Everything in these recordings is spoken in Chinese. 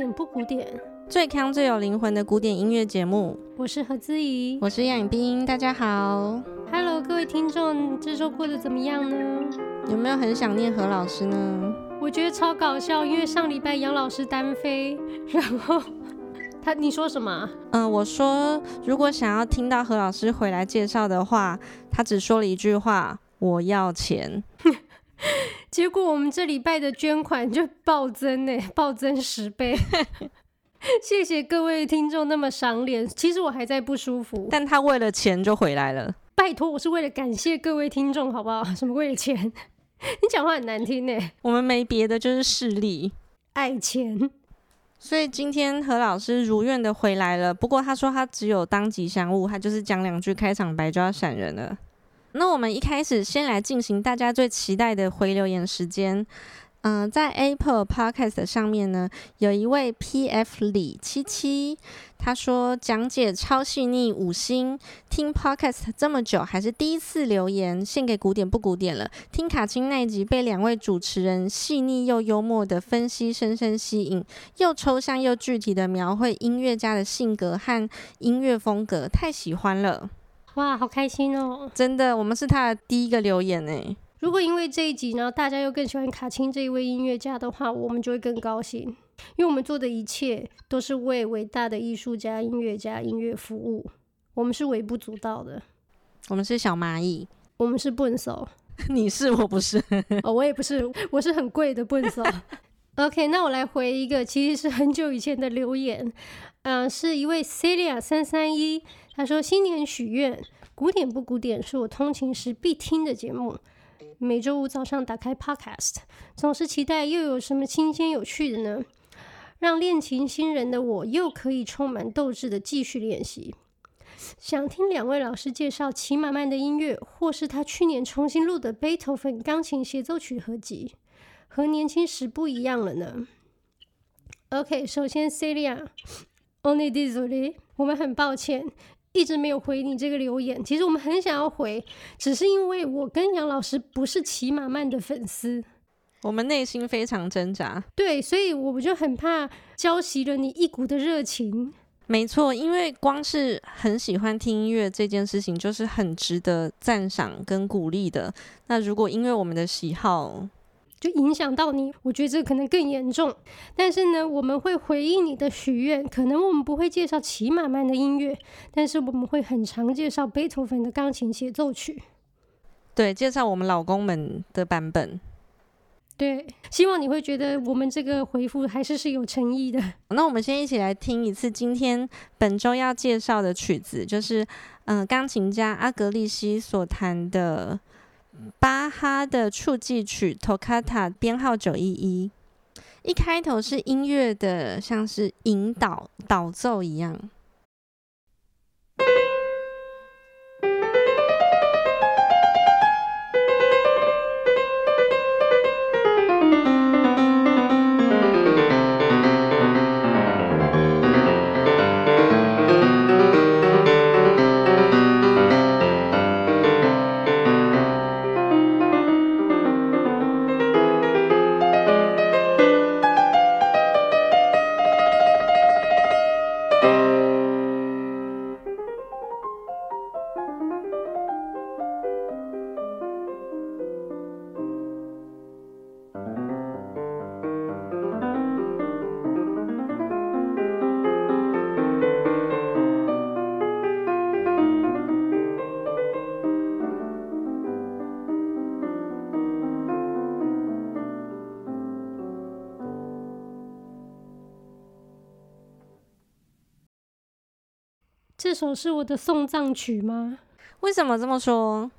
欢迎收听《不古典不古典》，最康最有灵魂的古典音乐节目。我是何姿怡，我是杨颖冰，大家好，Hello，各位听众，这周过得怎么样呢？有没有很想念何老师呢？我觉得超搞笑，因为上礼拜杨老师单飞，然后他你说什么？嗯、呃，我说如果想要听到何老师回来介绍的话，他只说了一句话：我要钱。结果我们这礼拜的捐款就暴增呢，暴增十倍。谢谢各位听众那么赏脸，其实我还在不舒服，但他为了钱就回来了。拜托，我是为了感谢各位听众，好不好？什么为了钱？你讲话很难听呢。我们没别的，就是势力、爱钱。所以今天何老师如愿的回来了，不过他说他只有当吉祥物，他就是讲两句开场白就要闪人了。那我们一开始先来进行大家最期待的回留言时间。嗯、在 Apple Podcast 上面呢，有一位 PF 李七七，他说讲解超细腻，五星。听 Podcast 这么久，还是第一次留言，献给古典不古典了。听卡钦那一集，被两位主持人细腻又幽默的分析深深吸引，又抽象又具体的描绘音乐家的性格和音乐风格，太喜欢了。哇，好开心哦！真的，我们是他的第一个留言呢。如果因为这一集呢，大家又更喜欢卡钦这一位音乐家的话，我们就会更高兴，因为我们做的一切都是为伟大的艺术家、音乐家、音乐服务。我们是微不足道的，我们是小蚂蚁，我们是笨手。你是，我不是。哦，我也不是，我是很贵的笨手。OK，那我来回一个，其实是很久以前的留言。嗯、是一位 Celia 三三一。他说：“新年许愿，古典不古典是我通勤时必听的节目。每周五早上打开 Podcast，总是期待又有什么新鲜有趣的呢？让练琴新人的我又可以充满斗志的继续练习。想听两位老师介绍齐马曼的音乐，或是他去年重新录的贝多芬钢琴协奏曲合集，和年轻时不一样了呢？”OK，首先 Celia Celia，Only désolé，我们很抱歉。一直没有回你这个留言，其实我们很想要回，只是因为我跟杨老师不是齐马曼的粉丝，我们内心非常挣扎。对，所以我们就很怕浇熄了你一股的热情。没错，因为光是很喜欢听音乐这件事情，就是很值得赞赏跟鼓励的。那如果因为我们的喜好，就影响到你，我觉得这可能更严重。但是呢，我们会回应你的许愿。可能我们不会介绍齐满曼的音乐，但是我们会很常介绍贝多芬的钢琴协奏曲。对，介绍我们老公们的版本。对，希望你会觉得我们这个回复还是是有诚意的。那我们先一起来听一次今天本周要介绍的曲子，就是嗯、呃，钢琴家阿格利西所弹的。巴哈的触记曲 Toccata 编号九一一，一开头是音乐的，像是引导导奏一样。首是我的送葬曲吗？为什么这么说？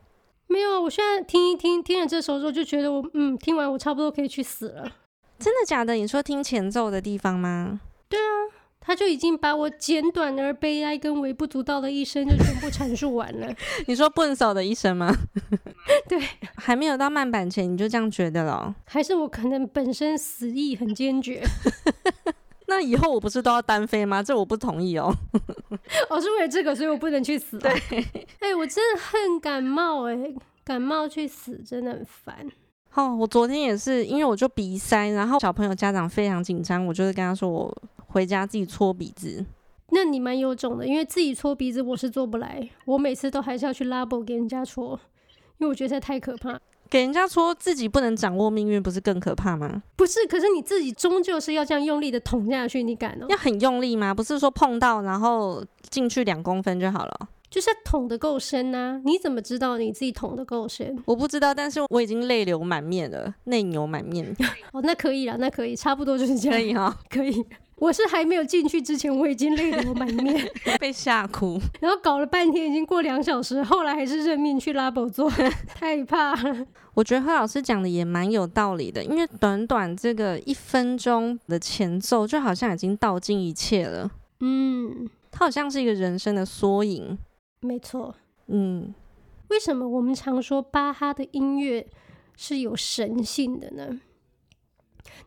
没有，我现在听一听，听了这首之后就觉得我，嗯，听完我差不多可以去死了。真的假的？你说听前奏的地方吗？对啊，他就已经把我简短而悲哀跟微不足道的一生就全部阐述完了。你说笨手的一生吗？对，还没有到慢板前你就这样觉得了？还是我可能本身死意很坚决？那以后我不是都要单飞吗？这我不同意哦。我、哦、是为了这个，所以我不能去死、啊。对，哎、欸，我真的恨感冒、欸，哎，感冒去死真的很烦。哦，我昨天也是，因为我就鼻塞，然后小朋友家长非常紧张，我就是跟他说我回家自己搓鼻子。那你蛮有种的，因为自己搓鼻子我是做不来，我每次都还是要去拉布给人家搓，因为我觉得太可怕。给人家说自己不能掌握命运，不是更可怕吗？不是，可是你自己终究是要这样用力的捅下去，你敢哦？要很用力吗？不是说碰到然后进去两公分就好了？就是捅得够深啊！你怎么知道你自己捅得够深？我不知道，但是我已经泪流满面了，泪流满面。哦，那可以了，那可以，差不多就是这样。可以哈、哦，可以。我是还没有进去之前，我已经泪流满面，被吓哭。然后搞了半天，已经过两小时，后来还是认命去拉宝做，太怕了。我觉得何老师讲的也蛮有道理的，因为短短这个一分钟的前奏，就好像已经道尽一切了。嗯，它好像是一个人生的缩影。没错，嗯，为什么我们常说巴哈的音乐是有神性的呢？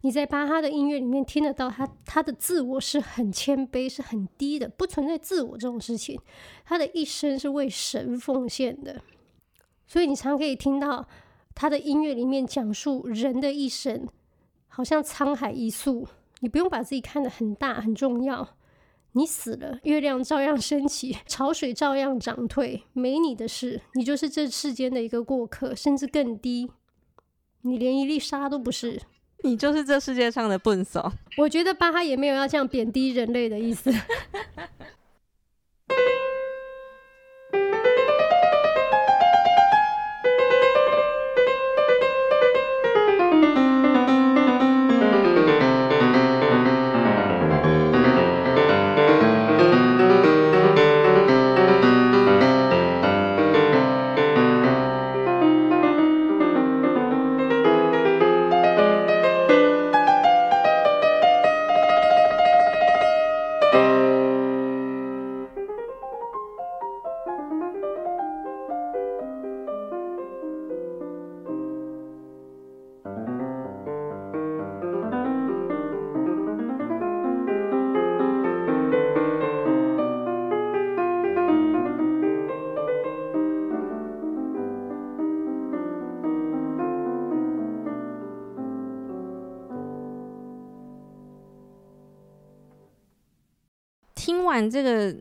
你在巴哈的音乐里面听得到他，他的自我是很谦卑，是很低的，不存在自我这种事情。他的一生是为神奉献的，所以你常可以听到他的音乐里面讲述人的一生，好像沧海一粟，你不用把自己看得很大很重要。你死了，月亮照样升起，潮水照样涨退，没你的事，你就是这世间的一个过客，甚至更低，你连一粒沙都不是，你就是这世界上的笨手。我觉得巴哈也没有要这样贬低人类的意思。完这个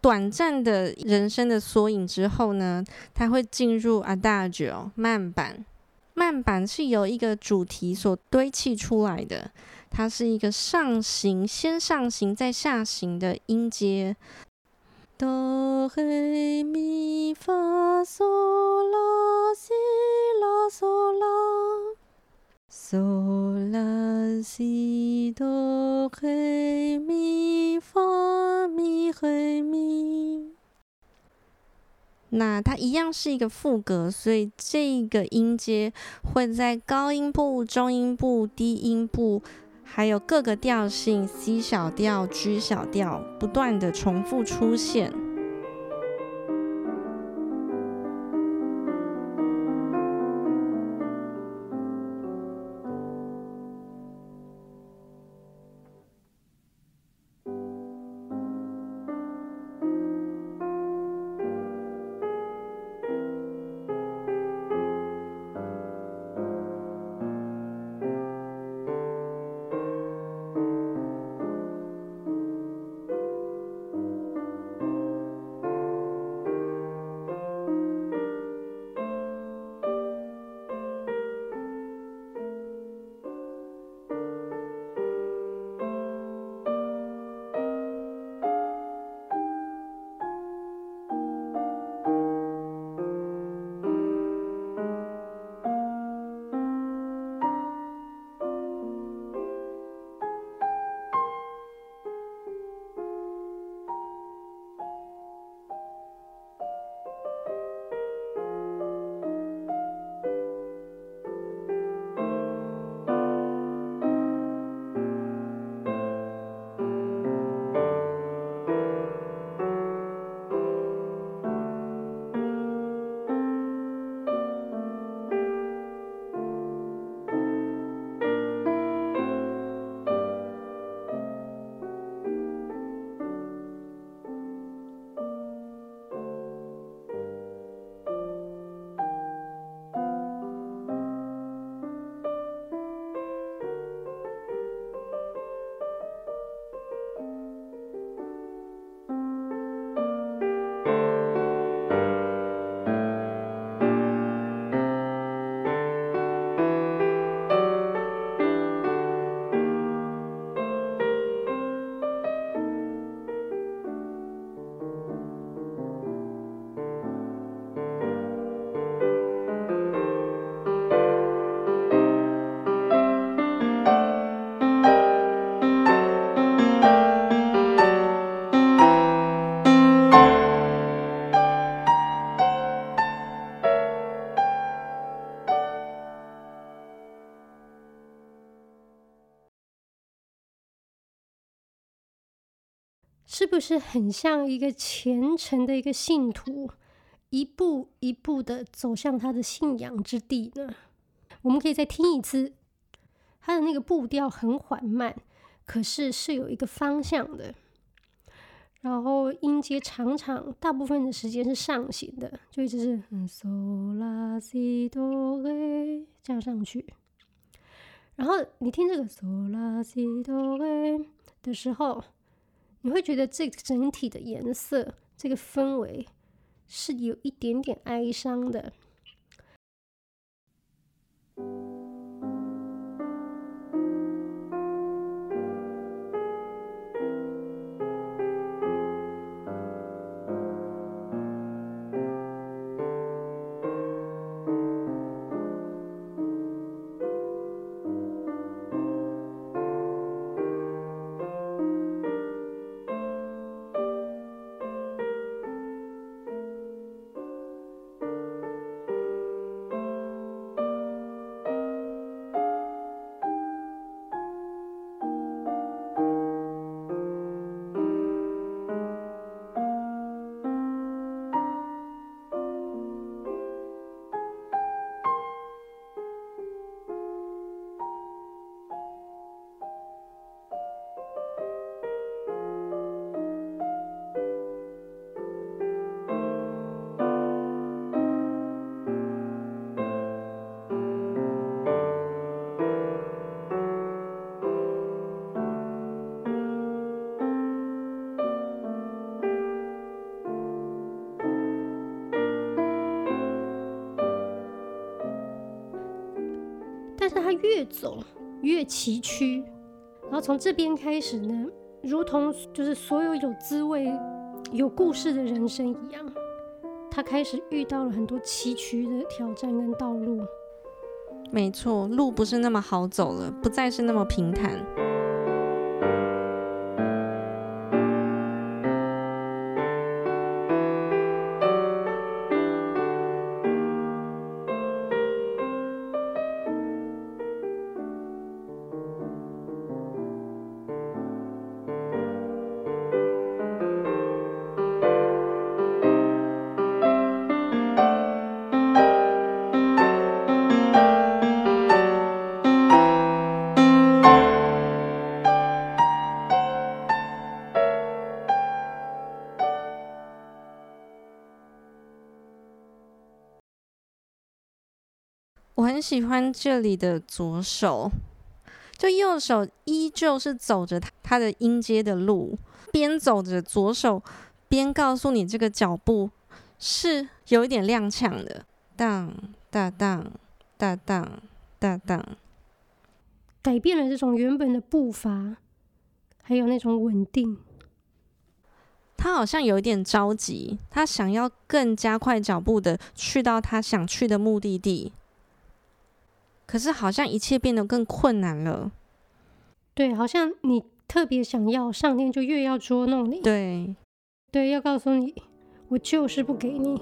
短暂的人生的缩影之后呢，它会进入 Adagio 慢板。慢板是由一个主题所堆砌出来的，它是一个上行，先上行再下行的音阶。哆来咪发嗦拉西拉嗦拉。嗦拉西哆来咪发咪来咪，那它一样是一个副格，所以这个音阶会在高音部、中音部、低音部，还有各个调性 C 小调、G 小调不断的重复出现。不是很像一个虔诚的一个信徒，一步一步的走向他的信仰之地呢？我们可以再听一次，他的那个步调很缓慢，可是是有一个方向的。然后音阶常常大部分的时间是上行的，就一直是嗦啦西哆来加上去。然后你听这个嗦啦西哆来的时候，你会觉得这整体的颜色，这个氛围是有一点点哀伤的。但是他越走越崎岖，然后从这边开始呢，如同就是所有有滋味、有故事的人生一样，他开始遇到了很多崎岖的挑战跟道路。没错，路不是那么好走了，不再是那么平坦。喜欢这里的左手，就右手依旧是走着他的音阶的路，边走着左手边告诉你这个脚步是有一点踉跄的，当当当当当当当，改变了这种原本的步伐，还有那种稳定。他好像有一点着急，他想要更加快脚步的去到他想去的目的地。可是好像一切变得更困难了。对，好像你特别想要，上天就越要捉弄你。对，对，要告诉你，我就是不给你。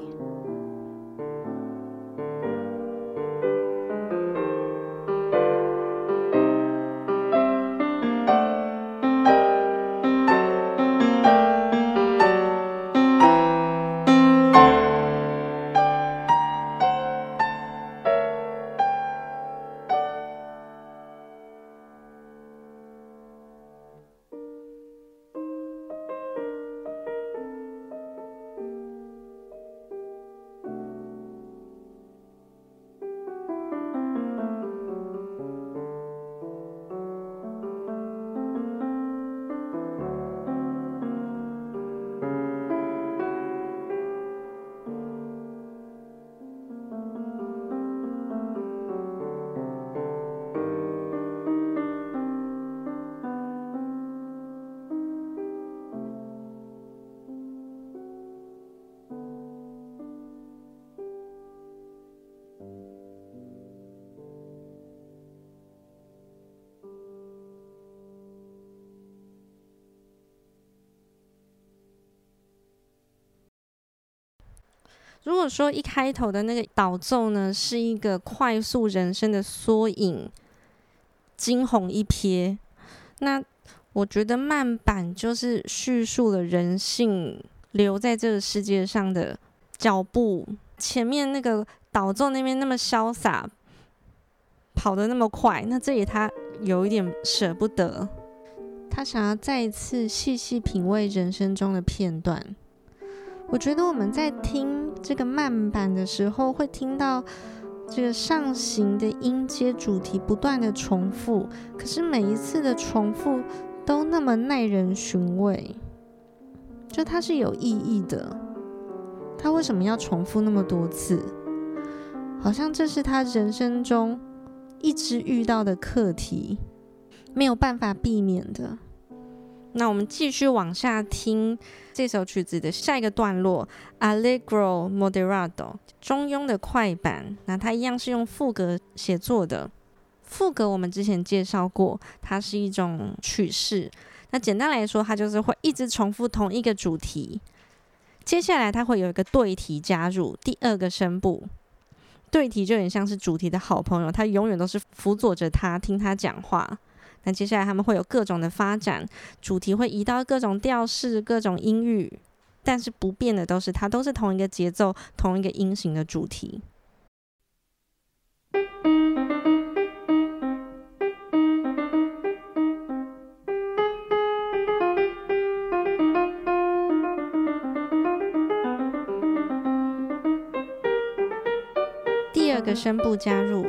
果说一开头的那个导奏呢，是一个快速人生的缩影，惊鸿一瞥，那我觉得慢板就是叙述了人性留在这个世界上的脚步。前面那个导奏那边那么潇洒，跑得那么快，那这里他有一点舍不得，他想要再一次细细品味人生中的片段。我觉得我们在听这个慢板的时候，会听到这个上行的音阶主题不断的重复，可是每一次的重复都那么耐人寻味，就它是有意义的。他为什么要重复那么多次？好像这是他人生中一直遇到的课题，没有办法避免的。那我们继续往下听这首曲子的下一个段落，Allegro moderato，中庸的快板。那它一样是用副歌写作的。副歌我们之前介绍过，它是一种曲式。那简单来说，它就是会一直重复同一个主题。接下来它会有一个对题加入，第二个声部。对题就有点像是主题的好朋友，他永远都是辅佐着他，听他讲话。那接下来他们会有各种的发展，主题会移到各种调式、各种音域，但是不变的都是它，都是同一个节奏、同一个音型的主题。第二个声部加入。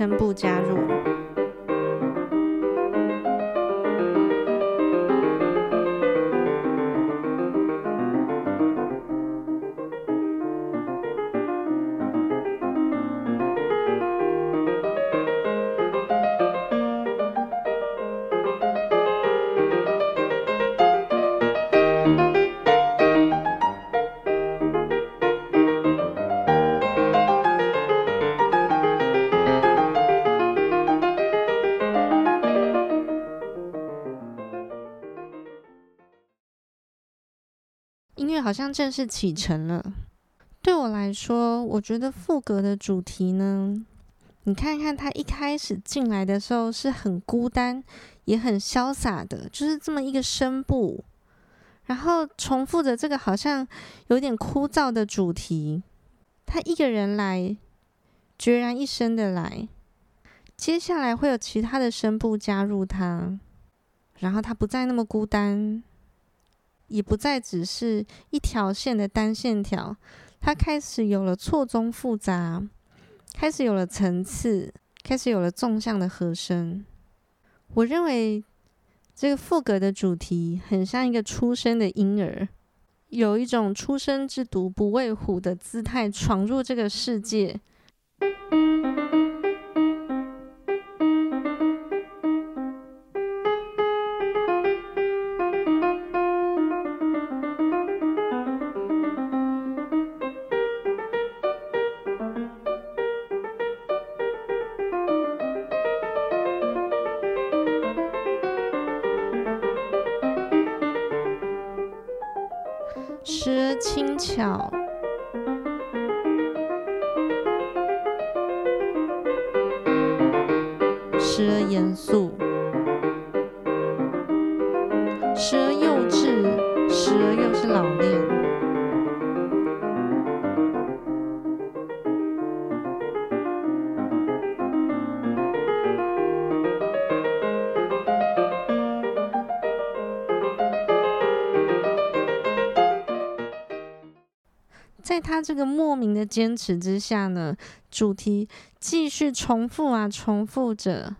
声部加入，正式启程了。对我来说，我觉得副格的主题呢，你看看他一开始进来的时候是很孤单，也很潇洒的，就是这么一个声部，然后重复着这个好像有点枯燥的主题。他一个人来，决然一身的来，接下来会有其他的声部加入他，然后他不再那么孤单。也不再只是一条线的单线条，它开始有了错综复杂，开始有了层次，开始有了纵向的和声。我认为这个赋格的主题很像一个出生的婴儿，有一种初生之犊不畏虎的姿态闯入这个世界。在他这个莫名的坚持之下呢，主题继续重复啊，重复着，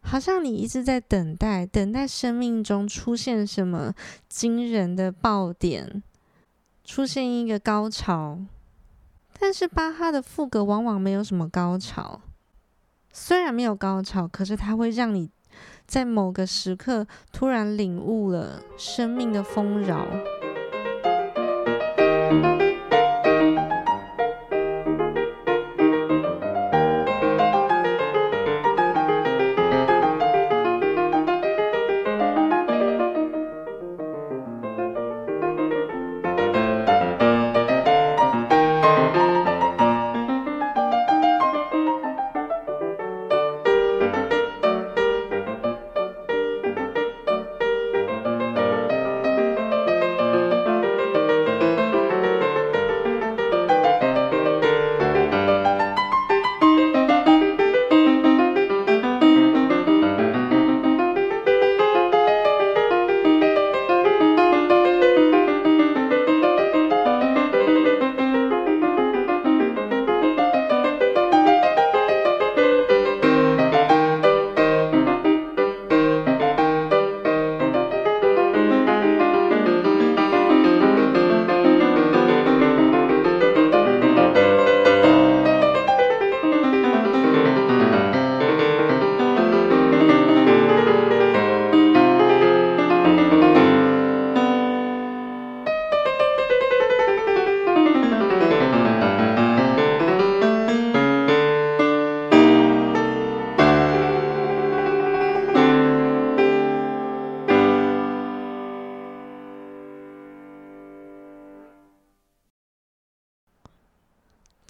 好像你一直在等待，等待生命中出现什么惊人的爆点，出现一个高潮。但是巴哈的副歌往往没有什么高潮，虽然没有高潮，可是它会让你在某个时刻突然领悟了生命的丰饶。thank you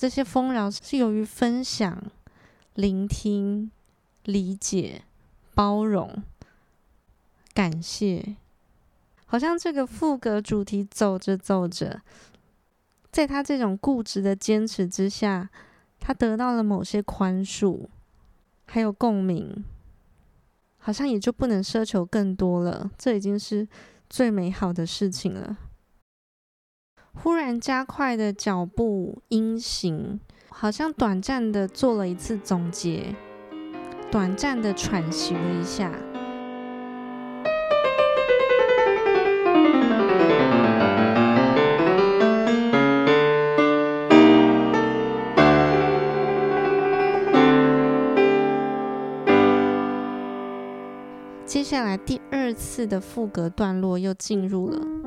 这些丰饶是由于分享、聆听、理解、包容、感谢。好像这个副格主题走着走着，在他这种固执的坚持之下，他得到了某些宽恕，还有共鸣，好像也就不能奢求更多了。这已经是最美好的事情了。忽然加快的脚步音型，好像短暂的做了一次总结，短暂的喘息了一下。接下来第二次的副歌段落又进入了。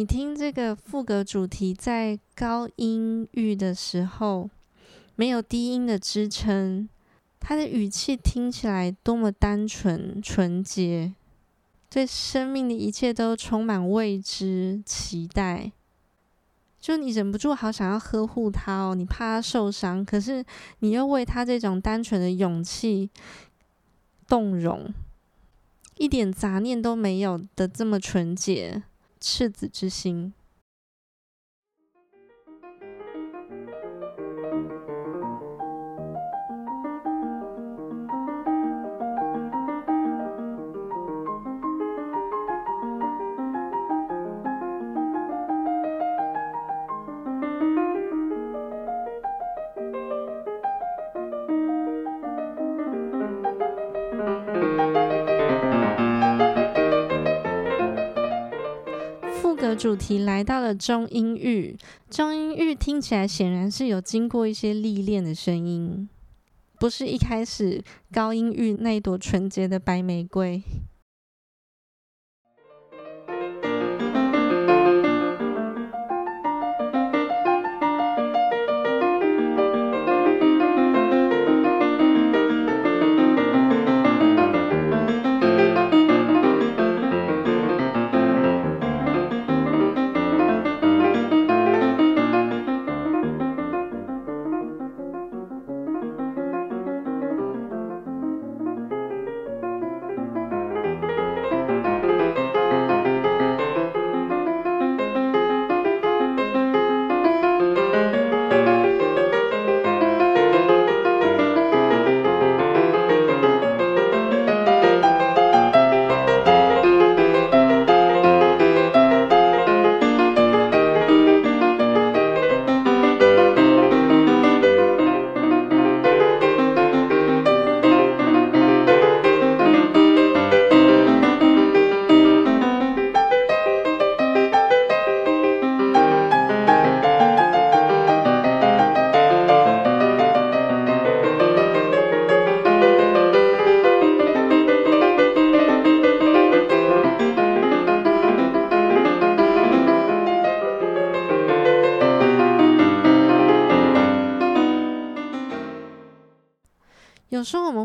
你听这个副歌主题在高音域的时候，没有低音的支撑，他的语气听起来多么单纯纯洁，对生命的一切都充满未知期待，就你忍不住好想要呵护他哦，你怕他受伤，可是你又为他这种单纯的勇气动容，一点杂念都没有的这么纯洁。赤子之心。主题来到了中音域，中音域听起来显然是有经过一些历练的声音，不是一开始高音域那一朵纯洁的白玫瑰。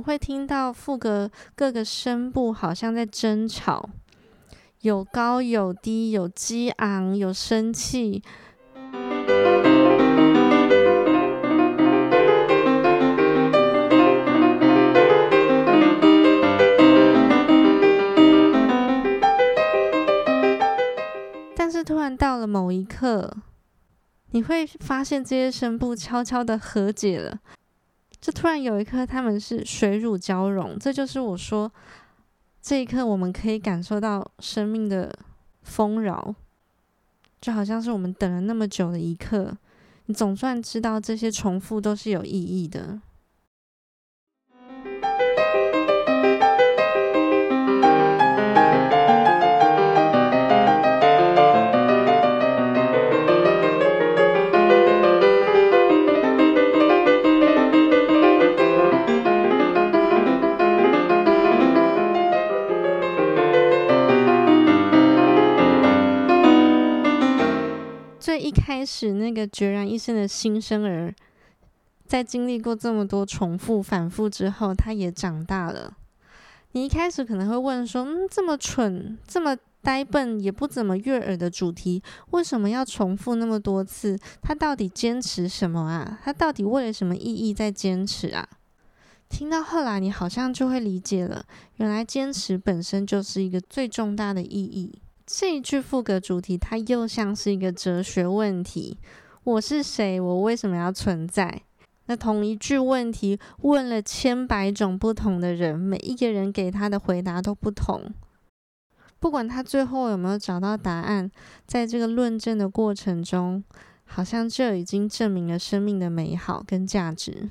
会听到副歌各个声部好像在争吵，有高有低，有激昂，有生气。但是突然到了某一刻，你会发现这些声部悄悄的和解了。就突然有一刻，他们是水乳交融，这就是我说，这一刻我们可以感受到生命的丰饶，就好像是我们等了那么久的一刻，你总算知道这些重复都是有意义的。一开始那个孑然一身的新生儿，在经历过这么多重复反复之后，他也长大了。你一开始可能会问说：“嗯，这么蠢、这么呆笨、也不怎么悦耳的主题，为什么要重复那么多次？他到底坚持什么啊？他到底为了什么意义在坚持啊？”听到后来，你好像就会理解了，原来坚持本身就是一个最重大的意义。这一句副歌主题，它又像是一个哲学问题：我是谁？我为什么要存在？那同一句问题问了千百种不同的人，每一个人给他的回答都不同。不管他最后有没有找到答案，在这个论证的过程中，好像就已经证明了生命的美好跟价值。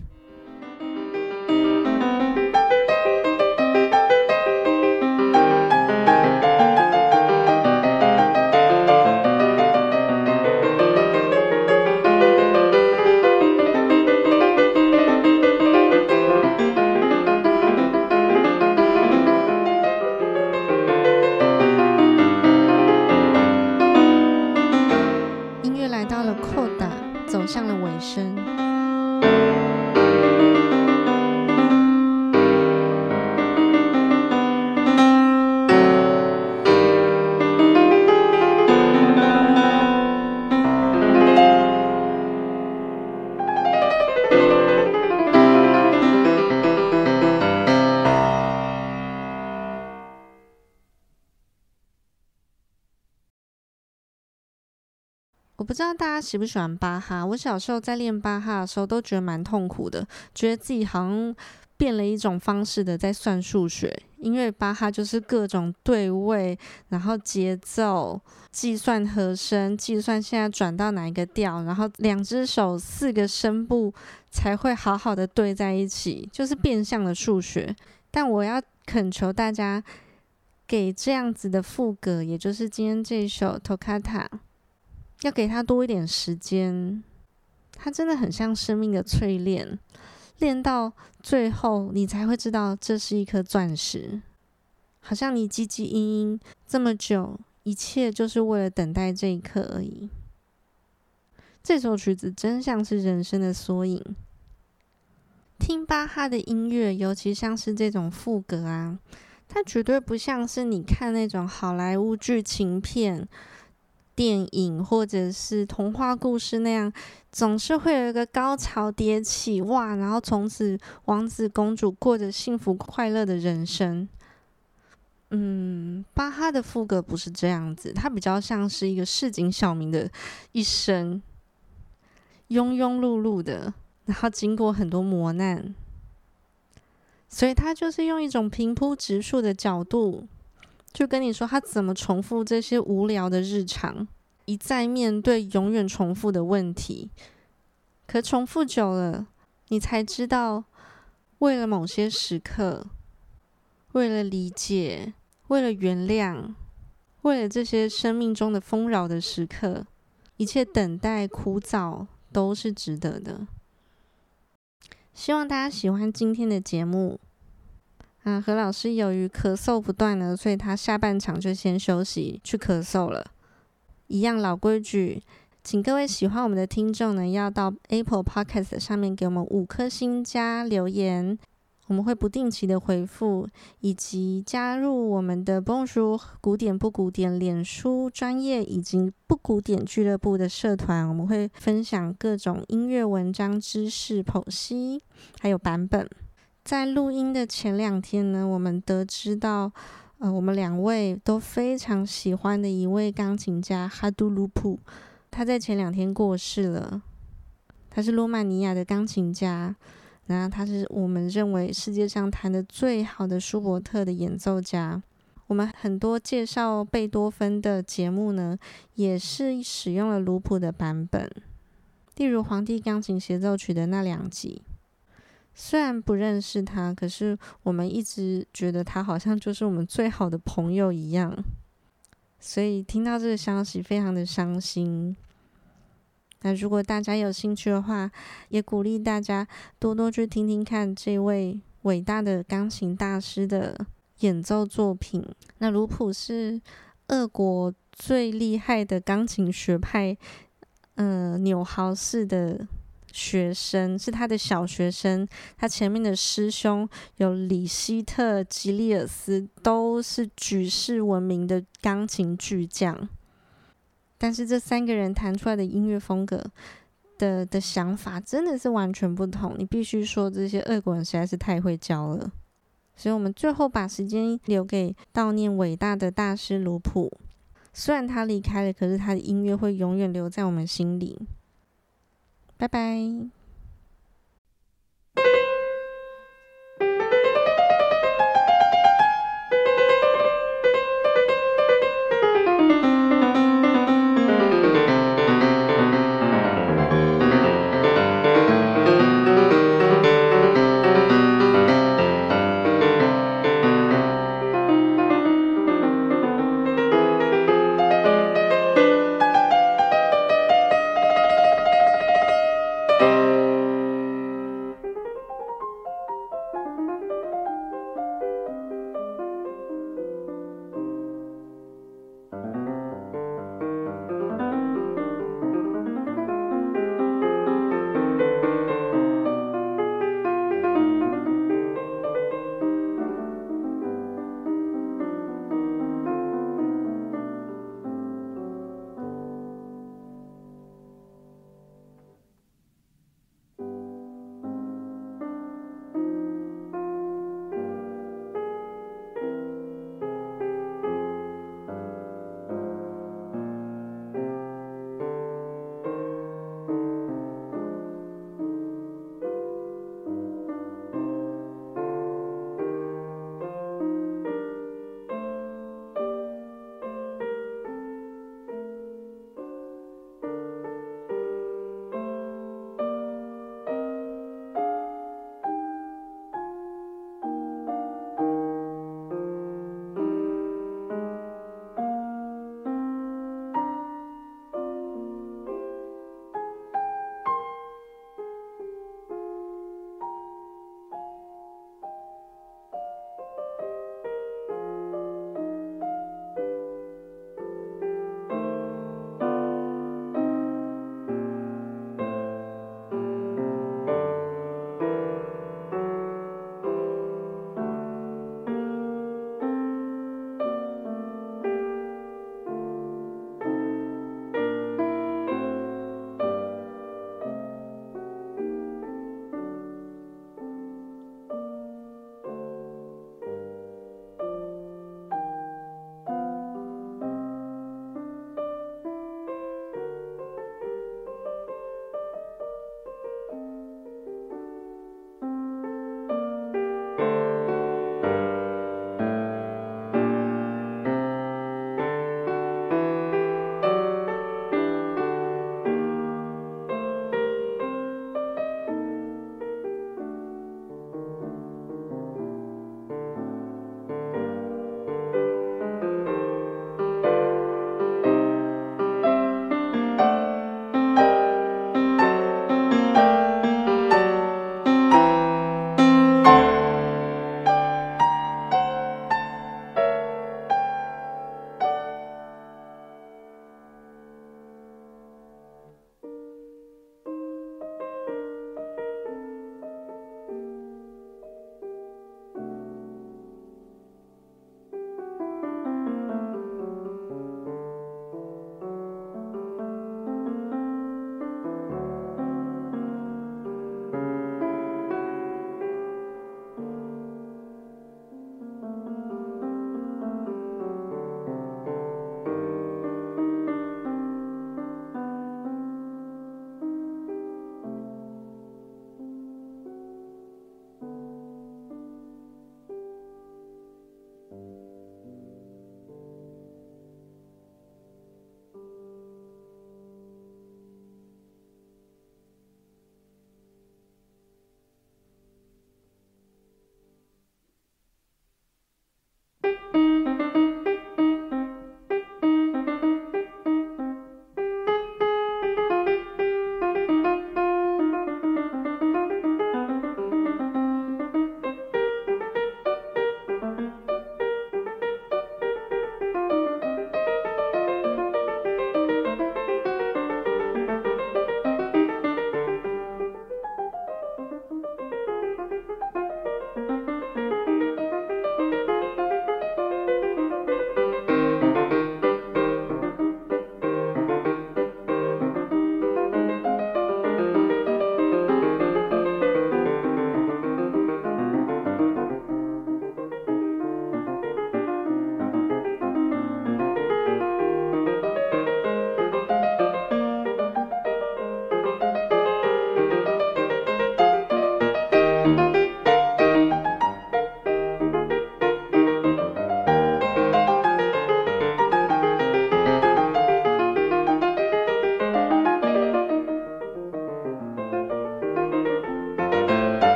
家喜不喜欢巴哈。我小时候在练巴哈的时候，都觉得蛮痛苦的，觉得自己好像变了一种方式的在算数学。因为巴哈就是各种对位，然后节奏，计算和声，计算现在转到哪一个调，然后两只手四个声部才会好好的对在一起，就是变相的数学。但我要恳求大家。给这样子的副歌，也就是今天这首 Toccata，要给他多一点时间。他真的很像生命的淬炼，练到最后，你才会知道这是一颗钻石。好像你汲汲营营这么久，一切就是为了等待这一刻而已。这首曲子真像是人生的缩影。听巴哈的音乐，尤其像是这种赋格啊，它绝对不像是你看那种好莱坞剧情片、电影或者是童话故事那样，总是会有一个高潮迭起，哇，然后从此王子公主过着幸福快乐的人生。嗯，巴哈的副歌不是这样子，它比较像是一个市井小民的一生，庸庸碌碌的。然后经过很多磨难，所以他就是用一种平铺直述的角度，就跟你说他怎么重复这些无聊的日常，一再面对永远重复的问题。可重复久了，你才知道，为了某些时刻，为了理解，为了原谅，为了这些生命中的丰饶的时刻，一切等待枯燥都是值得的。希望大家喜欢今天的节目。啊，何老师由于咳嗽不断呢，所以他下半场就先休息去咳嗽了。一样老规矩，请各位喜欢我们的听众呢，要到 Apple Podcast 上面给我们五颗星加留言。我们会不定期的回复，以及加入我们的 b o n j o u 古典不古典脸书专业以及不古典俱乐部的社团。我们会分享各种音乐文章知识剖析，还有版本。在录音的前两天呢，我们得知到，呃，我们两位都非常喜欢的一位钢琴家哈杜鲁普，他在前两天过世了。他是罗马尼亚的钢琴家。然后他是我们认为世界上弹得最好的舒伯特的演奏家。我们很多介绍贝多芬的节目呢，也是使用了鲁普的版本，例如《皇帝钢琴协奏曲》的那两集。虽然不认识他，可是我们一直觉得他好像就是我们最好的朋友一样。所以听到这个消息，非常的伤心。那如果大家有兴趣的话，也鼓励大家多多去听听看这位伟大的钢琴大师的演奏作品。那鲁普是俄国最厉害的钢琴学派，呃，纽豪式的学生，是他的小学生。他前面的师兄有李希特、吉利尔斯，都是举世闻名的钢琴巨匠。但是这三个人弹出来的音乐风格的的想法真的是完全不同。你必须说这些俄国人实在是太会教了。所以我们最后把时间留给悼念伟大的大师鲁普。虽然他离开了，可是他的音乐会永远留在我们心里。拜拜。